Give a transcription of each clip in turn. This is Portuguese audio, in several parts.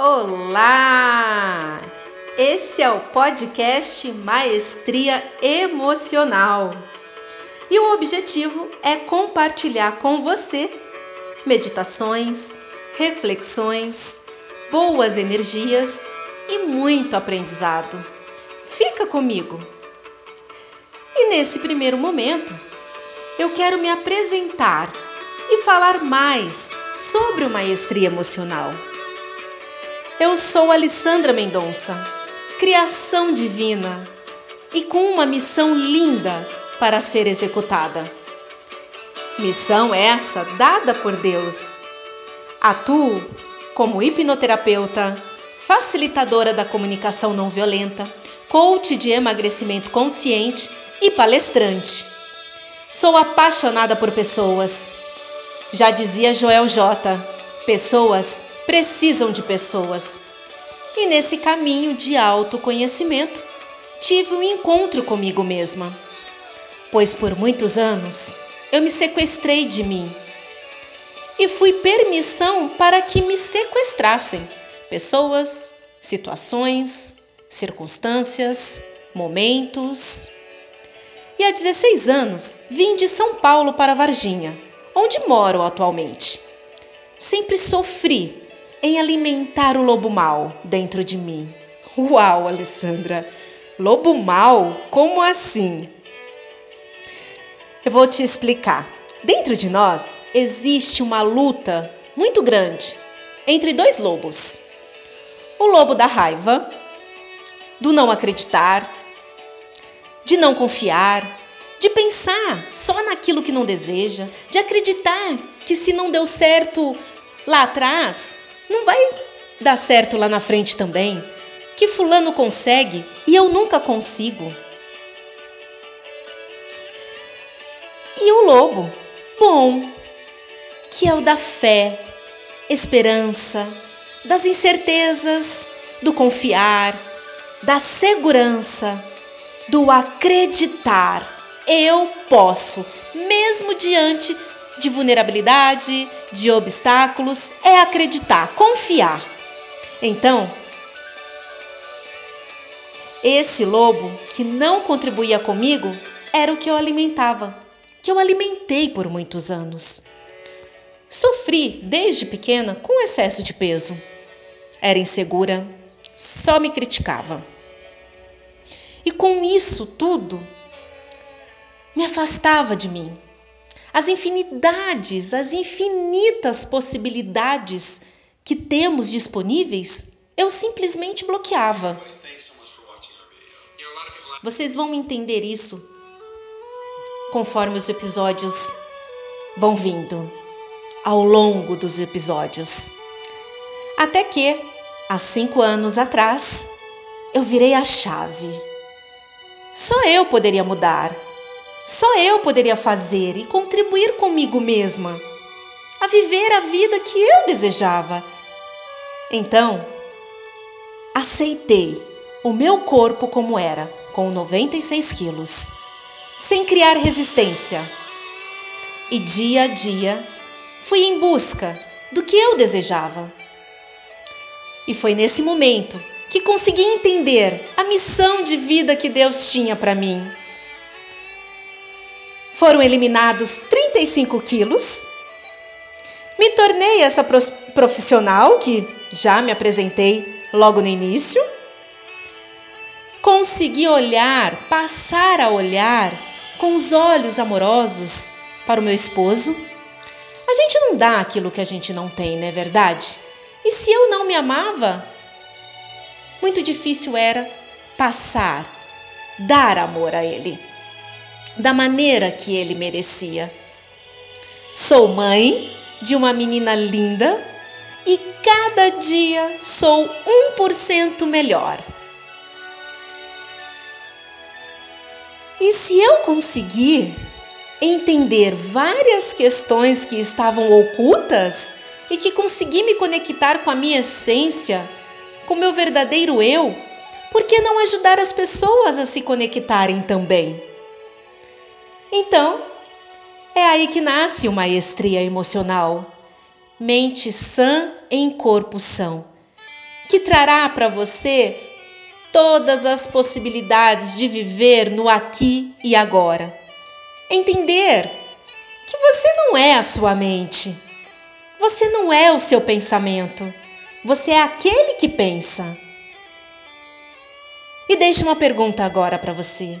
Olá! Esse é o podcast Maestria Emocional. E o objetivo é compartilhar com você meditações, reflexões, boas energias e muito aprendizado. Fica comigo! E nesse primeiro momento, eu quero me apresentar e falar mais sobre o maestria emocional. Eu sou Alessandra Mendonça, criação divina e com uma missão linda para ser executada. Missão essa dada por Deus. Atuo como hipnoterapeuta, facilitadora da comunicação não violenta, coach de emagrecimento consciente e palestrante. Sou apaixonada por pessoas. Já dizia Joel J. Pessoas precisam de pessoas. E nesse caminho de autoconhecimento, tive um encontro comigo mesma. Pois por muitos anos eu me sequestrei de mim e fui permissão para que me sequestrassem pessoas, situações, circunstâncias, momentos. E há 16 anos vim de São Paulo para Varginha, onde moro atualmente. Sempre sofri em alimentar o lobo mal dentro de mim. Uau, Alessandra! Lobo mal? Como assim? Eu vou te explicar. Dentro de nós existe uma luta muito grande entre dois lobos: o lobo da raiva, do não acreditar, de não confiar, de pensar só naquilo que não deseja, de acreditar que se não deu certo lá atrás, não vai dar certo lá na frente também? Que fulano consegue e eu nunca consigo. E o lobo, bom, que é o da fé, esperança, das incertezas, do confiar, da segurança, do acreditar. Eu posso, mesmo diante de vulnerabilidade, de obstáculos, é acreditar, confiar. Então, esse lobo que não contribuía comigo era o que eu alimentava, que eu alimentei por muitos anos. Sofri desde pequena com excesso de peso. Era insegura, só me criticava. E com isso tudo, me afastava de mim, as infinidades, as infinitas possibilidades que temos disponíveis, eu simplesmente bloqueava. Vocês vão entender isso conforme os episódios vão vindo, ao longo dos episódios. Até que, há cinco anos atrás, eu virei a chave. Só eu poderia mudar só eu poderia fazer e contribuir comigo mesma a viver a vida que eu desejava. Então, aceitei o meu corpo como era, com 96 quilos, sem criar resistência. E dia a dia fui em busca do que eu desejava. E foi nesse momento que consegui entender a missão de vida que Deus tinha para mim. Foram eliminados 35 quilos. Me tornei essa profissional que já me apresentei logo no início. Consegui olhar, passar a olhar com os olhos amorosos para o meu esposo. A gente não dá aquilo que a gente não tem, não é verdade? E se eu não me amava, muito difícil era passar, dar amor a ele da maneira que ele merecia. Sou mãe de uma menina linda e cada dia sou 1% melhor. E se eu conseguir entender várias questões que estavam ocultas e que consegui me conectar com a minha essência, com meu verdadeiro eu, por que não ajudar as pessoas a se conectarem também? Então, é aí que nasce uma maestria emocional. Mente sã em corpo são. que trará para você todas as possibilidades de viver no aqui e agora. Entender que você não é a sua mente, você não é o seu pensamento, você é aquele que pensa. E deixe uma pergunta agora para você.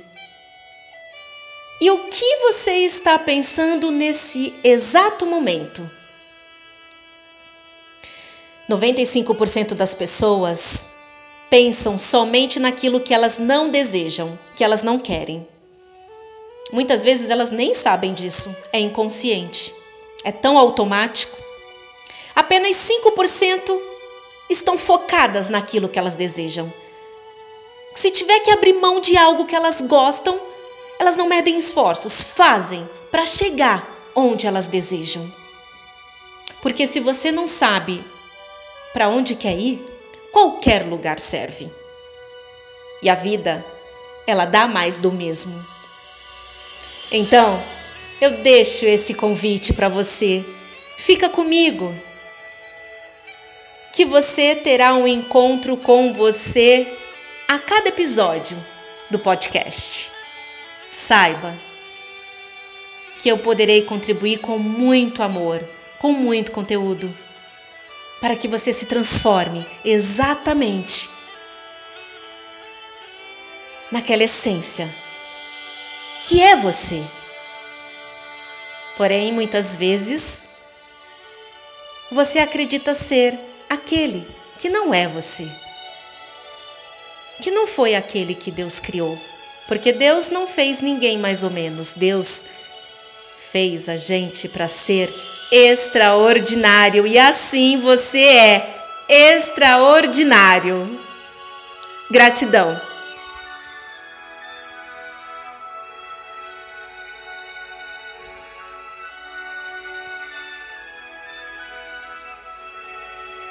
E o que você está pensando nesse exato momento? 95% das pessoas pensam somente naquilo que elas não desejam, que elas não querem. Muitas vezes elas nem sabem disso, é inconsciente, é tão automático. Apenas 5% estão focadas naquilo que elas desejam. Se tiver que abrir mão de algo que elas gostam, elas não medem esforços, fazem para chegar onde elas desejam. Porque se você não sabe para onde quer ir, qualquer lugar serve. E a vida, ela dá mais do mesmo. Então, eu deixo esse convite para você. Fica comigo. Que você terá um encontro com você a cada episódio do podcast. Saiba que eu poderei contribuir com muito amor, com muito conteúdo para que você se transforme exatamente naquela essência que é você. Porém, muitas vezes, você acredita ser aquele que não é você. Que não foi aquele que Deus criou. Porque Deus não fez ninguém mais ou menos. Deus fez a gente para ser extraordinário e assim você é extraordinário. Gratidão.